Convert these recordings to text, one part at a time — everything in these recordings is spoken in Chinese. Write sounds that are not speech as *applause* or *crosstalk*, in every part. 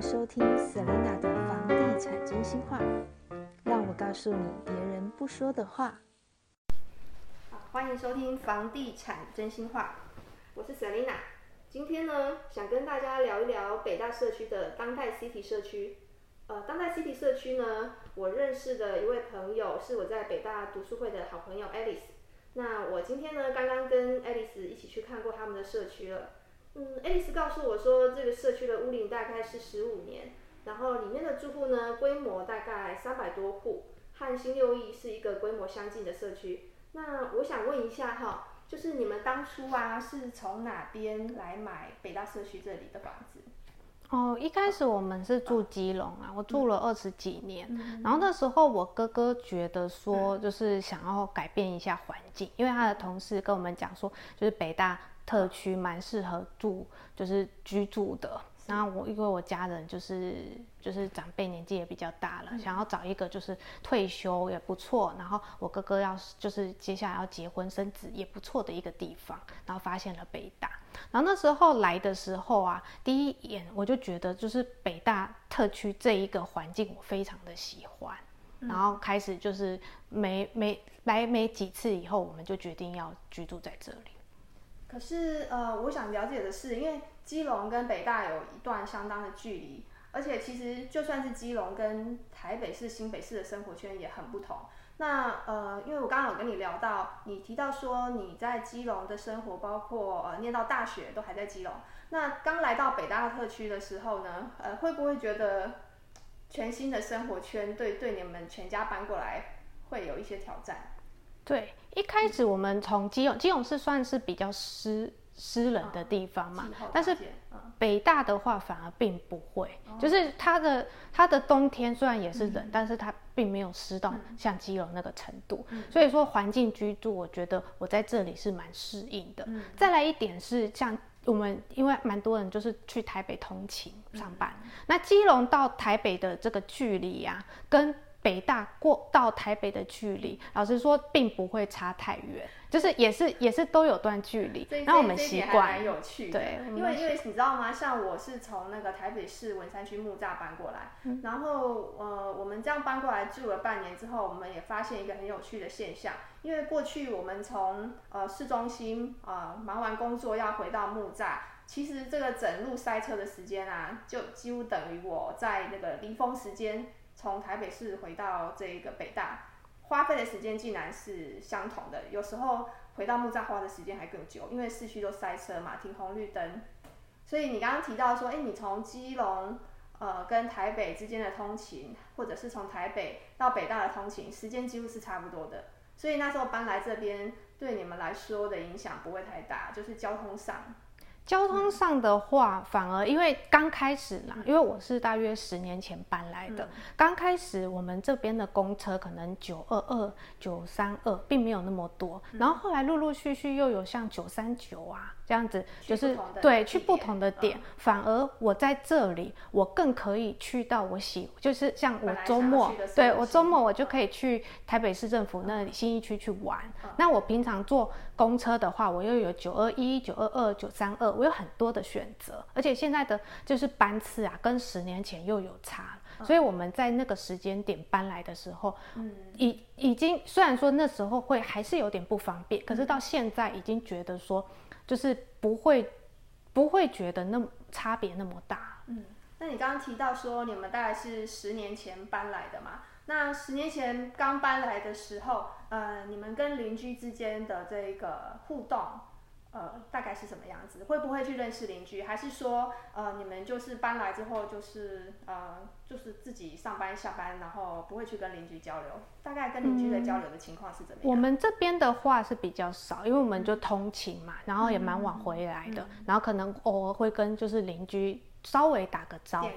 收听 Selina 的房地产真心话，让我告诉你别人不说的话。欢迎收听房地产真心话，我是 Selina。今天呢，想跟大家聊一聊北大社区的当代 City 社区。呃，当代 City 社区呢，我认识的一位朋友是我在北大读书会的好朋友 Alice。那我今天呢，刚刚跟 Alice 一起去看过他们的社区了。嗯，爱丽丝告诉我说，这个社区的屋龄大概是十五年，然后里面的住户呢，规模大概三百多户，和新六义是一个规模相近的社区。那我想问一下哈，就是你们当初啊，是从哪边来买北大社区这里的房子？哦，一开始我们是住基隆啊，我住了二十几年，然后那时候我哥哥觉得说，就是想要改变一下环境，因为他的同事跟我们讲说，就是北大。特区蛮适合住，就是居住的。然后我因为我家人就是就是长辈年纪也比较大了，想要找一个就是退休也不错。然后我哥哥要就是接下来要结婚生子也不错的一个地方。然后发现了北大。然后那时候来的时候啊，第一眼我就觉得就是北大特区这一个环境我非常的喜欢。然后开始就是没没来没几次以后，我们就决定要居住在这里。可是，呃，我想了解的是，因为基隆跟北大有一段相当的距离，而且其实就算是基隆跟台北市、新北市的生活圈也很不同。那，呃，因为我刚刚有跟你聊到，你提到说你在基隆的生活，包括呃念到大学都还在基隆。那刚来到北大特区的时候呢，呃，会不会觉得全新的生活圈对对你们全家搬过来会有一些挑战？对，一开始我们从基隆，基隆是算是比较湿湿冷的地方嘛，但是北大的话反而并不会，就是它的它的冬天虽然也是冷，但是它并没有湿到像基隆那个程度，所以说环境居住，我觉得我在这里是蛮适应的。再来一点是像我们，因为蛮多人就是去台北通勤上班，那基隆到台北的这个距离呀，跟北大过到台北的距离，老实说并不会差太远，就是也是也是都有段距离。那我们习惯。蛮有趣。对，因为因为你知道吗？像我是从那个台北市文山区木栅搬过来，然后呃，我们这样搬过来住了半年之后，我们也发现一个很有趣的现象。因为过去我们从呃市中心啊忙完工作要回到木栅，其实这个整路塞车的时间啊，就几乎等于我在那个离峰时间。从台北市回到这一个北大，花费的时间竟然是相同的。有时候回到木栅花的时间还更久，因为市区都塞车嘛，停红绿灯。所以你刚刚提到说，哎，你从基隆呃跟台北之间的通勤，或者是从台北到北大的通勤，时间几乎是差不多的。所以那时候搬来这边，对你们来说的影响不会太大，就是交通上。交通上的话，反而因为刚开始啦，因为我是大约十年前搬来的，刚开始我们这边的公车可能九二二、九三二，并没有那么多，然后后来陆陆续续又有像九三九啊。这样子就是对去不同的点，反而我在这里，我更可以去到我喜，就是像我周末，对我周末我就可以去台北市政府那里新一区去玩。那我平常坐公车的话，我又有九二一、九二二、九三二，我有很多的选择。而且现在的就是班次啊，跟十年前又有差，所以我们在那个时间点搬来的时候，嗯，已已经虽然说那时候会还是有点不方便，可是到现在已经觉得说。就是不会，不会觉得那么差别那么大。嗯，那你刚刚提到说你们大概是十年前搬来的嘛？那十年前刚搬来的时候，呃，你们跟邻居之间的这个互动。呃，大概是什么样子？会不会去认识邻居？还是说，呃，你们就是搬来之后，就是呃，就是自己上班下班，然后不会去跟邻居交流？大概跟邻居的交流的情况是怎么样？我们这边的话是比较少，因为我们就通勤嘛，然后也蛮晚回来的，然后可能偶尔会跟就是邻居。稍微打个招呼，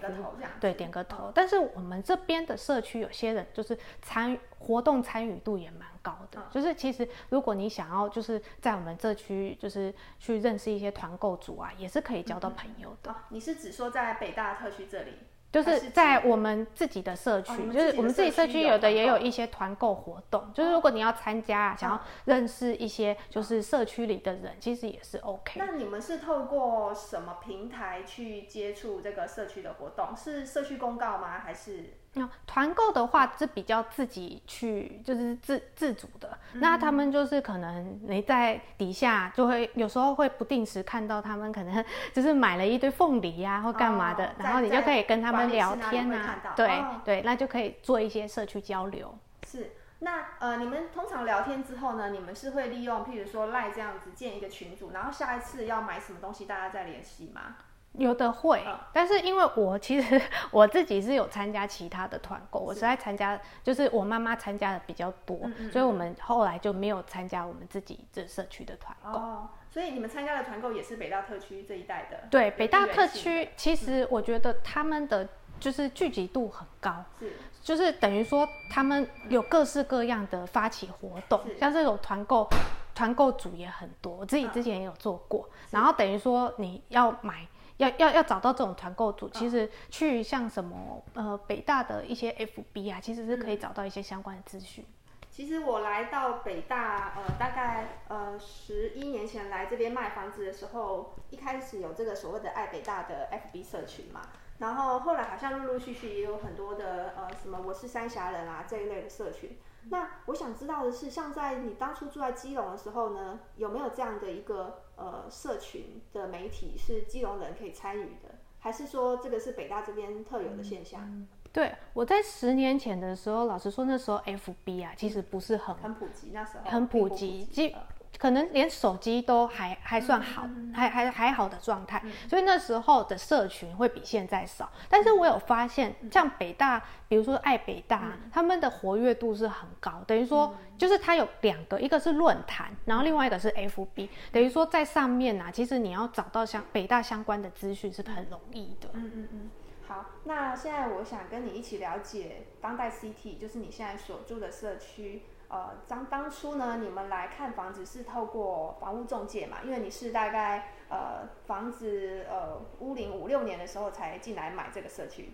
对，点个头。但是我们这边的社区有些人就是参与活动参与度也蛮高的，就是其实如果你想要就是在我们这区就是去认识一些团购组啊，也是可以交到朋友的。你是指说在北大特区这里？就是在我们自己的社区，就是我们自己社区有的也有一些团购活动，就是如果你要参加，想要认识一些就是社区里的人，其实也是 OK。那你们是透过什么平台去接触这个社区的活动？是社区公告吗？还是？那团购的话是比较自己去，就是自自主的。那他们就是可能你在底下就会有时候会不定时看到他们可能 *laughs* 就是买了一堆凤梨呀或干嘛的，然后你就可以跟他们聊天啊，对对，那就可以做一些社区交流。是，那呃，你们通常聊天之后呢，你们是会利用譬如说赖这样子建一个群组，然后下一次要买什么东西大家再联系吗？有的会，*laughs* 但是因为我其实我自己是有参加其他的团购，我是在参加，就是我妈妈参加的比较多，所以我们后来就没有参加我们自己这社区的团购。哦，所以你们参加的团购也是北大特区这一带的？对，北大特区其实我觉得他们的就是聚集度很高，是，就是等于说他们有各式各样的发起活动，像这种团购，团购组也很多，我自己之前也有做过，然后等于说你要买。要要要找到这种团购组，其实去像什么呃北大的一些 FB 啊，其实是可以找到一些相关的资讯。其实我来到北大，呃，大概呃十一年前来这边卖房子的时候，一开始有这个所谓的爱北大的 FB 社群嘛，然后后来好像陆陆续续也有很多的呃什么我是三峡人啊这一类的社群。那我想知道的是，像在你当初住在基隆的时候呢，有没有这样的一个呃社群的媒体是基隆人可以参与的，还是说这个是北大这边特有的现象？对，我在十年前的时候，老实说那时候 FB 啊，其实不是很很普及，那时候很普及，基。可能连手机都还还算好，还还还好的状态，所以那时候的社群会比现在少。但是我有发现，像北大，比如说爱北大，他们的活跃度是很高，等于说就是它有两个，一个是论坛，然后另外一个是 FB，等于说在上面啊，其实你要找到相北大相关的资讯是很容易的。嗯嗯嗯。好，那现在我想跟你一起了解当代 CT，就是你现在所住的社区。呃，当当初呢，你们来看房子是透过房屋中介嘛？因为你是大概呃房子呃屋龄五六年的时候才进来买这个社区，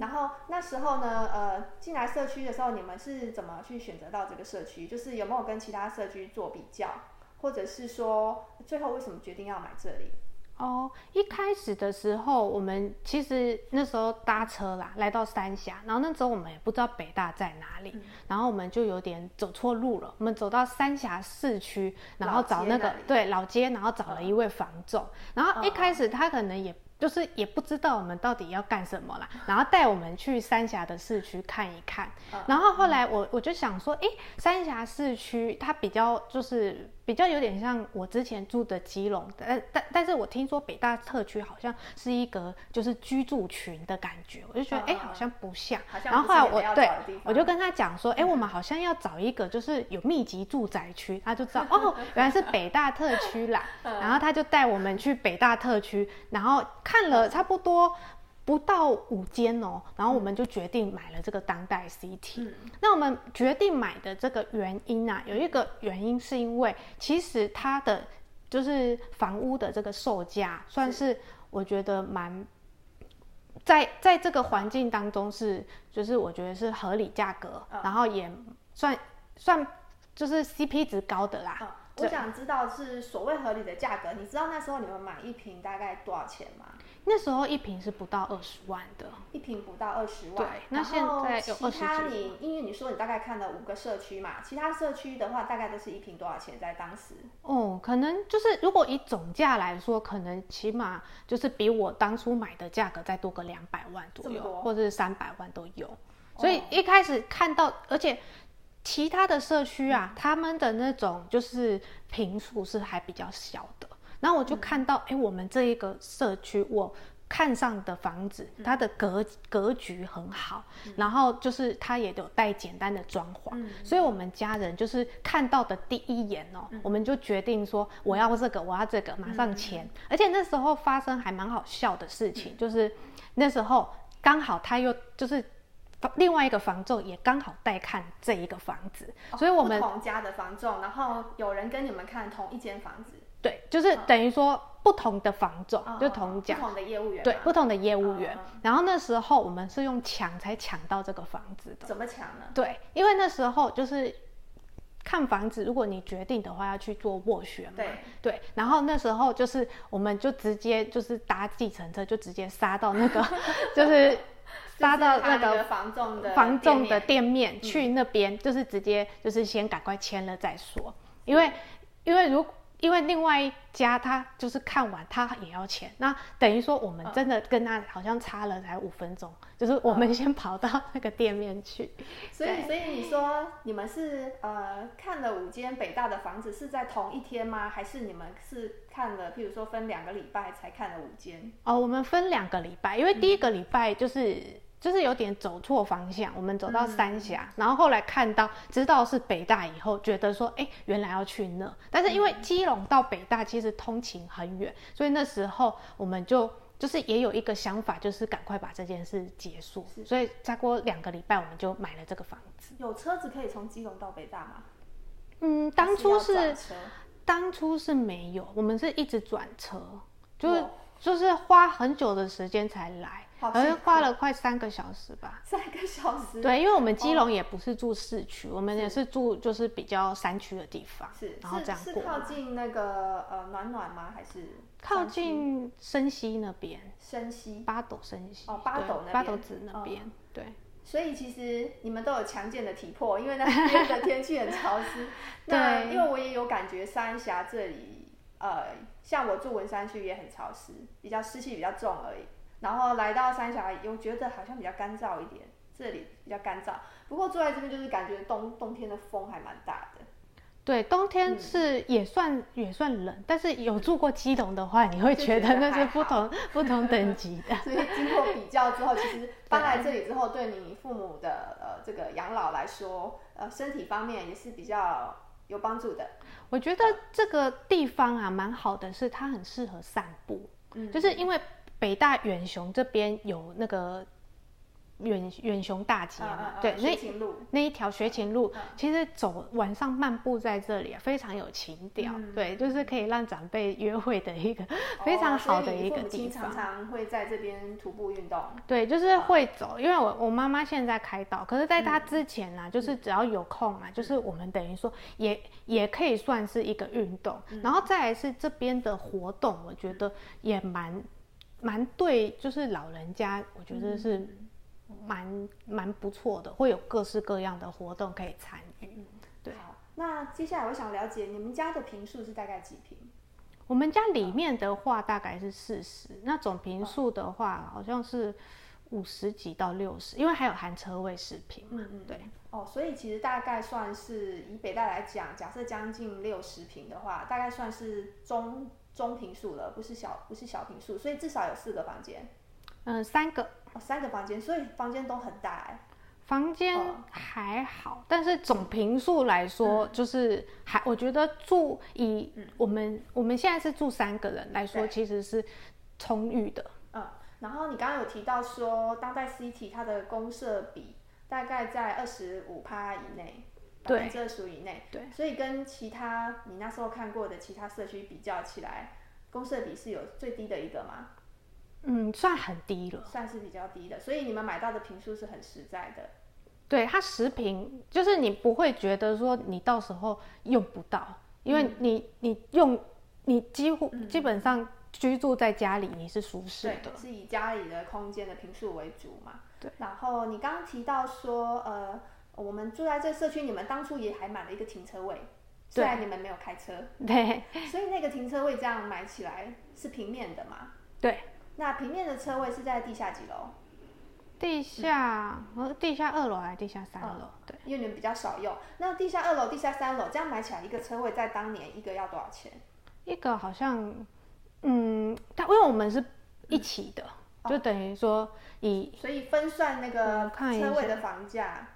然后那时候呢，呃进来社区的时候，你们是怎么去选择到这个社区？就是有没有跟其他社区做比较，或者是说最后为什么决定要买这里？哦，一开始的时候，我们其实那时候搭车啦，来到三峡，然后那时候我们也不知道北大在哪里，然后我们就有点走错路了。我们走到三峡市区，然后找那个对老街，然后找了一位房总，然后一开始他可能也。就是也不知道我们到底要干什么啦，然后带我们去三峡的市区看一看，然后后来我我就想说，哎，三峡市区它比较就是比较有点像我之前住的基隆，但但但是我听说北大特区好像是一个就是居住群的感觉，我就觉得哎好像不像，然后后来我对我就跟他讲说，哎我们好像要找一个就是有密集住宅区，他就知道 *laughs* 哦原来是北大特区啦，*laughs* 然后他就带我们去北大特区，然后。看了差不多不到五间哦，然后我们就决定买了这个当代 CT。那我们决定买的这个原因啊，有一个原因是因为其实它的就是房屋的这个售价算是我觉得蛮在在这个环境当中是就是我觉得是合理价格，然后也算算就是 CP 值高的啦。我想知道是所谓合理的价格，你知道那时候你们买一瓶大概多少钱吗？那时候一瓶是不到二十万的，一瓶不到二十万。对，那现在有其他你，因为你说你大概看了五个社区嘛，其他社区的话大概都是一瓶多少钱在当时？哦，可能就是如果以总价来说，可能起码就是比我当初买的价格再多个两百万左右，或者是三百万都有。所以一开始看到，而且。其他的社区啊，他们的那种就是平数是还比较小的。然后我就看到，哎，我们这一个社区，我看上的房子，它的格格局很好，然后就是它也有带简单的装潢，所以我们家人就是看到的第一眼哦，我们就决定说我要这个，我要这个，马上签。而且那时候发生还蛮好笑的事情，就是那时候刚好他又就是。另外一个房仲也刚好带看这一个房子，所以我们同家的房仲，然后有人跟你们看同一间房子。对，就是等于说不同的房种，就同讲不同的业务员，对，不同的业务员。然后那时候我们是用抢才抢到这个房子的。怎么抢呢？对，因为那时候就是看房子，如果你决定的话要去做斡旋嘛。对对。然后那时候就是我们就直接就是搭计程车，就直接杀到那个 *laughs* 就是杀到那个房仲的房仲的店面去那边，就是直接就是先赶快签了再说，因为因为如。因为另外一家他就是看完他也要钱，那等于说我们真的跟他好像差了才五分钟，就是我们先跑到那个店面去。*laughs* 所以，所以你说你们是呃看了五间北大的房子是在同一天吗？还是你们是看了，譬如说分两个礼拜才看了五间？哦，我们分两个礼拜，因为第一个礼拜就是。就是有点走错方向，我们走到三峡，然后后来看到知道是北大以后，觉得说，哎，原来要去那，但是因为基隆到北大其实通勤很远，所以那时候我们就就是也有一个想法，就是赶快把这件事结束，所以再过两个礼拜我们就买了这个房子。有车子可以从基隆到北大吗？嗯，当初是当初是没有，我们是一直转车，就是就是花很久的时间才来。好像花了快三个小时吧，三个小时。对，因为我们基隆也不是住市区，我们也是住就是比较山区的地方。是，然后这样过。是靠近那个呃暖暖吗？还是靠近深溪那边？深溪八斗深溪哦，八斗那边，八斗子那边。对。所以其实你们都有强健的体魄，因为那 *laughs* 边的天气很潮湿。*laughs* 对。因为我也有感觉，三峡这里呃，像我住文山区也很潮湿，比较湿气比较重而已。然后来到三峡，又觉得好像比较干燥一点，这里比较干燥。不过坐在这边就是感觉冬冬天的风还蛮大的。对，冬天是也算也算冷，但是有住过基隆的话，你会觉得那是不同不同等级的。*laughs* 所以经过比较之后，其实搬来这里之后，对你父母的呃这个养老来说，呃身体方面也是比较有帮助的。我觉得这个地方啊蛮好的，是它很适合散步，嗯，就是因为。北大远雄这边有那个远远雄大街嘛？对，那那一条学琴路，其实走晚上漫步在这里啊，非常有情调。对，就是可以让长辈约会的一个 *laughs* 非常好的一个地方。常常会在这边徒步运动。对，就是会走，因为我我妈妈现在开刀，可是在她之前呢，就是只要有空啊，就是我们等于说也也可以算是一个运动。然后再来是这边的活动，我觉得也蛮。蛮对，就是老人家，我觉得是蛮蛮不错的，会有各式各样的活动可以参与。对，那接下来我想了解你们家的平数是大概几平？我们家里面的话大概是四十，那总平数的话好像是五十几到六十，因为还有含车位十平嘛。嗯嗯，对。哦，所以其实大概算是以北大来讲，假设将近六十平的话，大概算是中。中平数了，不是小，不是小平数，所以至少有四个房间。嗯，三个，哦三个房间，所以房间都很大哎。房间还好，但是总平数来说，就是还，我觉得住以我们我们现在是住三个人来说，其实是充裕的。嗯，然后你刚刚有提到说，当代 CT 它的公设比大概在二十五趴以内。百分之二十以内，对，所以跟其他你那时候看过的其他社区比较起来，公社比是有最低的一个吗？嗯，算很低了，算是比较低的，所以你们买到的平数是很实在的。对，它十平，就是你不会觉得说你到时候用不到，因为你你用你几乎基本上居住在家里你是舒适的，是以家里的空间的平数为主嘛？对。然后你刚刚提到说，呃。我们住在这社区，你们当初也还买了一个停车位，虽然你们没有开车，对，所以那个停车位这样买起来是平面的嘛？对。那平面的车位是在地下几楼？地下，呃，地下二楼还是地下三楼？对，因为你们比较少用。那地下二楼、地下三楼这样买起来一个车位，在当年一个要多少钱？一个好像，嗯，它因为我们是一起的，就等于说以，所以分算那个车位的房价。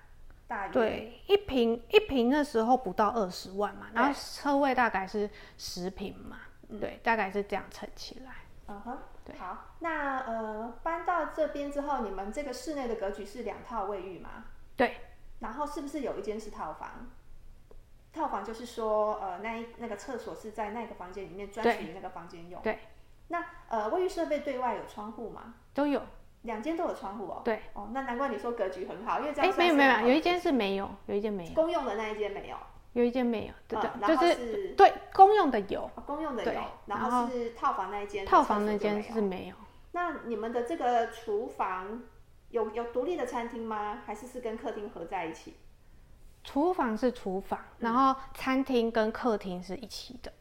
对，一平一平的时候不到二十万嘛，然后车位大概是十平嘛，对，大概是这样乘起来。嗯哼，对。好，那呃搬到这边之后，你们这个室内的格局是两套卫浴吗？对。然后是不是有一间是套房？套房就是说，呃，那一那个厕所是在那个房间里面专属于那个房间用。对。那呃，卫浴设备对外有窗户吗？都有，两间都有窗户哦。对。哦，那难怪你说格局很好，因为这样。哎，没有没有，有一间是没有，有一间没有。公用的那一间没有。有一间没有，对对，就是对公用的有，公用的有，然后是套房那一间，套房那间是没有。那你们的这个厨房有有独立的餐厅吗？还是是跟客厅合在一起？厨房是厨房，然后餐厅跟客厅是一起的。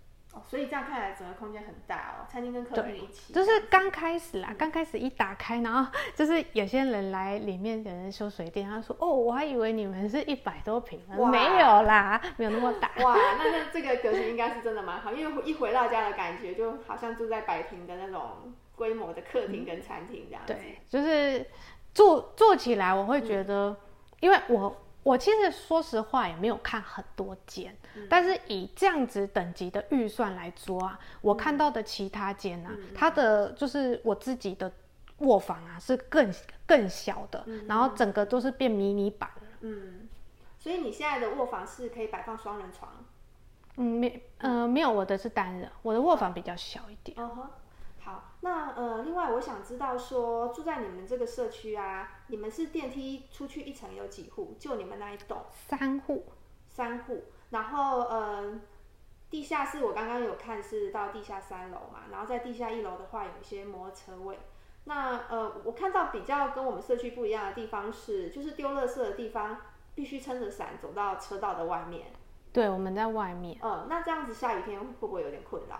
所以这样看来，整个空间很大哦。餐厅跟客厅一起，就是刚开始啦，刚开始一打开，然后就是有些人来里面有人修水电，他说：“哦，我还以为你们是一百多平，没有啦，没有那么大。”哇，那那这个格局应该是真的蛮好，因为一回到家的感觉，就好像住在百平的那种规模的客厅跟餐厅这样。对，就是做做起来，我会觉得，因为我。我其实说实话也没有看很多间，但是以这样子等级的预算来说啊，我看到的其他间啊，它的就是我自己的卧房啊是更更小的，然后整个都是变迷你版。嗯，所以你现在的卧房是可以摆放双人床？嗯，没，呃，没有，我的是单人，我的卧房比较小一点。好，那呃，另外我想知道说，住在你们这个社区啊，你们是电梯出去一层有几户？就你们那一栋，三户，三户。然后呃，地下室我刚刚有看是到地下三楼嘛，然后在地下一楼的话有一些摩托车位。那呃，我看到比较跟我们社区不一样的地方是，就是丢垃圾的地方必须撑着伞走到车道的外面。对，我们在外面。嗯，那这样子下雨天会不会有点困扰？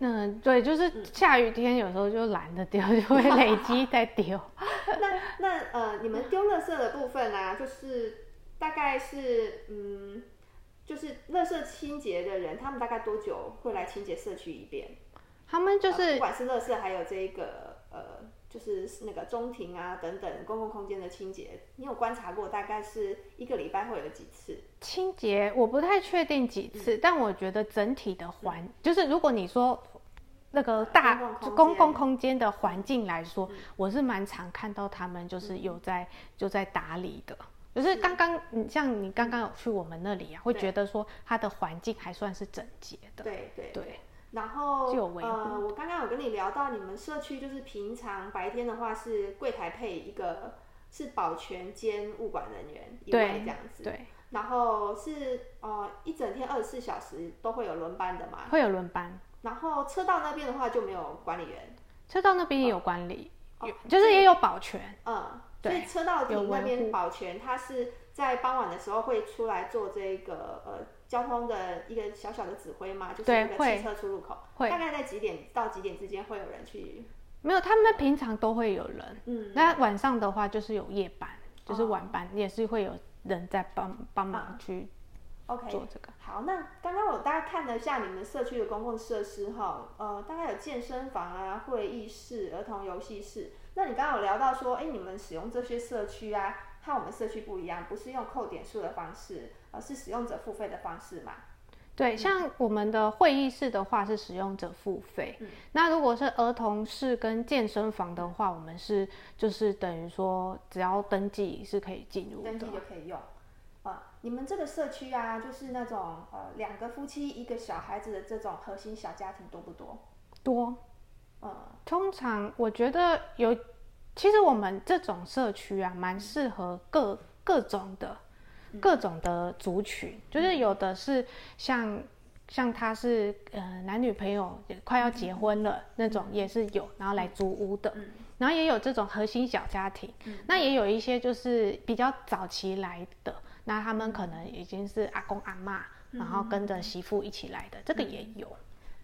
嗯，对，就是下雨天有时候就懒得丢，*laughs* 就会累积再丢。*laughs* 那那呃，你们丢垃圾的部分呢，就是大概是嗯，就是垃圾清洁的人，他们大概多久会来清洁社区一遍？他们就是不管是垃圾还有这个呃。就是那个中庭啊等等公共空间的清洁，你有观察过？大概是一个礼拜会有几次清洁？我不太确定几次，但我觉得整体的环，就是如果你说那个大公共空间的环境来说，我是蛮常看到他们就是有在就在打理的。就是刚刚你像你刚刚有去我们那里啊，会觉得说它的环境还算是整洁的。对对对。然后呃，我刚刚有跟你聊到，你们社区就是平常白天的话是柜台配一个是保全兼物管人员一位这样子，对。然后是呃一整天二十四小时都会有轮班的嘛？会有轮班。然后车道那边的话就没有管理员。车道那边也有管理，就是也有保全。嗯，所以车道亭那边保全，他是在傍晚的时候会出来做这个呃。交通的一个小小的指挥嘛，就是那个汽车出入口，大概在几点到几点之间会有人去？没有，他们平常都会有人。嗯，那晚上的话就是有夜班，就是晚班也是会有人在帮帮忙去。OK，做这个。好，那刚刚我大概看了一下你们社区的公共设施哈，呃，大概有健身房啊、会议室、儿童游戏室。那你刚刚有聊到说，哎，你们使用这些社区啊，和我们社区不一样，不是用扣点数的方式。而是使用者付费的方式嘛？对，像我们的会议室的话是使用者付费。嗯，那如果是儿童室跟健身房的话，我们是就是等于说只要登记是可以进入，登记就可以用。啊，你们这个社区啊，就是那种呃两个夫妻一个小孩子的这种核心小家庭多不多？多。呃，通常我觉得有，其实我们这种社区啊，蛮适合各各种的。各种的族群，就是有的是像像他是呃男女朋友快要结婚了那种也是有，然后来租屋的，然后也有这种核心小家庭，那也有一些就是比较早期来的，那他们可能已经是阿公阿妈，然后跟着媳妇一起来的，这个也有。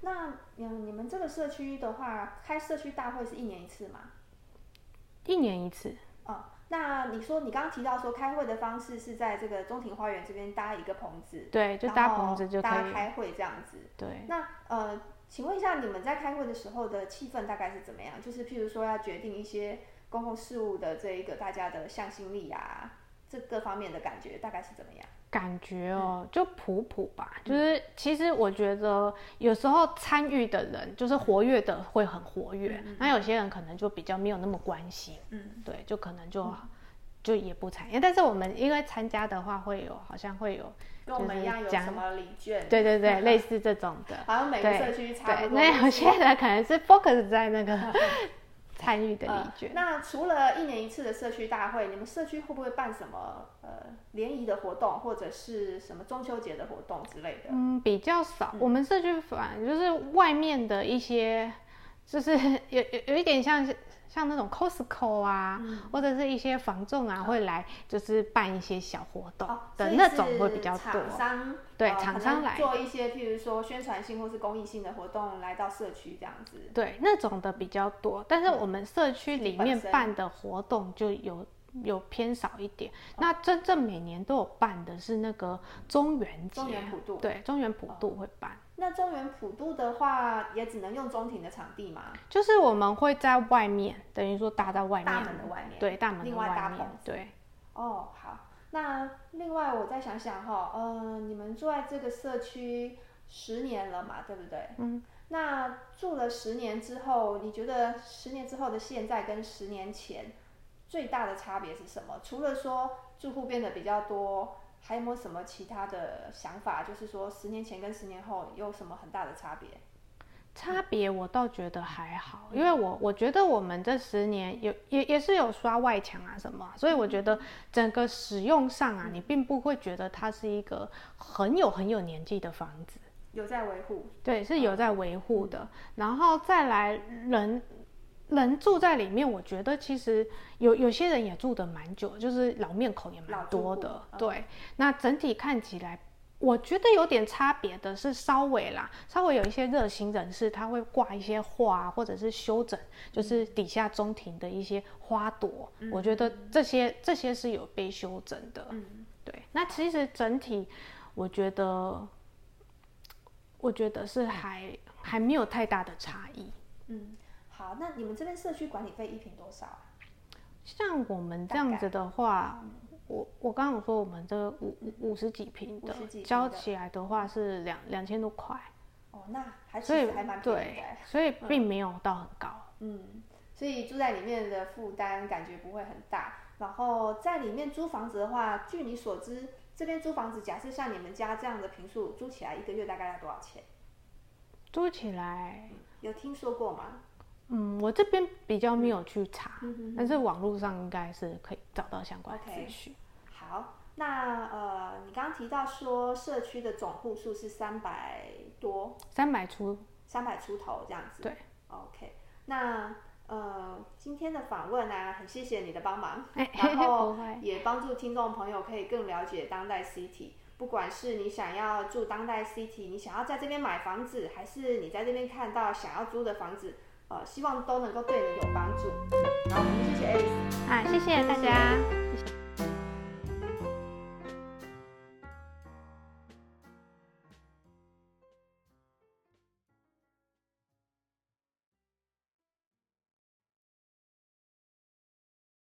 那嗯，你们这个社区的话，开社区大会是一年一次吗？一年一次。哦。那你说，你刚刚提到说开会的方式是在这个中庭花园这边搭一个棚子，对，就搭棚子就可以开会这样子。对。那呃，请问一下，你们在开会的时候的气氛大概是怎么样？就是譬如说要决定一些公共事务的这一个大家的向心力啊，这各方面的感觉大概是怎么样？感觉哦，就普普吧。就是其实我觉得有时候参与的人，就是活跃的会很活跃，那有些人可能就比较没有那么关心。嗯，对，就可能就就也不参与。但是我们因为参加的话，会有好像会有跟我们一样有什么礼券？对对对，*laughs* 类似这种的。好像每个社区差不多。那有些人可能是 focus 在那个。*laughs* *laughs* 参与的礼券。那除了一年一次的社区大会，你们社区会不会办什么呃联谊的活动，或者是什么中秋节的活动之类的？嗯，比较少。我们社区反正就是外面的一些，就是有有有一点像是。像那种 Costco 啊，或者是一些房仲啊，会来就是办一些小活动的那种会比较多。厂商对厂商来做一些，譬如说宣传性或是公益性的活动，来到社区这样子。对，那种的比较多。但是我们社区里面办的活动就有有偏少一点。那真正每年都有办的是那个中元节，中原普渡。对，中原普渡会办。那中原普渡的话，也只能用中庭的场地吗？就是我们会在外面，等于说搭在外面，大门的外面，对，大门另外搭棚，对。哦，好。那另外我再想想哈，呃，你们住在这个社区十年了嘛，对不对？嗯。那住了十年之后，你觉得十年之后的现在跟十年前最大的差别是什么？除了说住户变得比较多。还有没有什么其他的想法？就是说，十年前跟十年后有什么很大的差别？差别我倒觉得还好，因为我我觉得我们这十年有也也是有刷外墙啊什么，所以我觉得整个使用上啊，你并不会觉得它是一个很有很有年纪的房子，有在维护，对，是有在维护的。然后再来人。人住在里面，我觉得其实有有些人也住的蛮久，就是老面孔也蛮多的。对，那整体看起来，我觉得有点差别的是稍微啦，稍微有一些热心人士，他会挂一些画，或者是修整，就是底下中庭的一些花朵。我觉得这些这些是有被修整的。嗯，对。那其实整体，我觉得，我觉得是还还没有太大的差异。嗯。好，那你们这边社区管理费一平多少啊？像我们这样子的话，我我刚刚有说我们这五五五十几平的，交起来的话是两两千多块。哦，那还其实还蛮便宜的，所以并没有到很高。嗯，所以住在里面的负担感觉不会很大。然后在里面租房子的话，据你所知，这边租房子，假设像你们家这样的平数，租起来一个月大概要多少钱？租起来有听说过吗？嗯，我这边比较没有去查，但是网络上应该是可以找到相关的资讯。好，那呃，你刚刚提到说社区的总户数是三百多，三百出，三百出头这样子。对，OK。那呃，今天的访问呢，很谢谢你的帮忙，然 *laughs* 后也帮助听众朋友可以更了解当代 City。不管是你想要住当代 City，你想要在这边买房子，还是你在这边看到想要租的房子。呃，希望都能够对你有帮助。好，我们谢谢 Alice。啊，谢谢大家。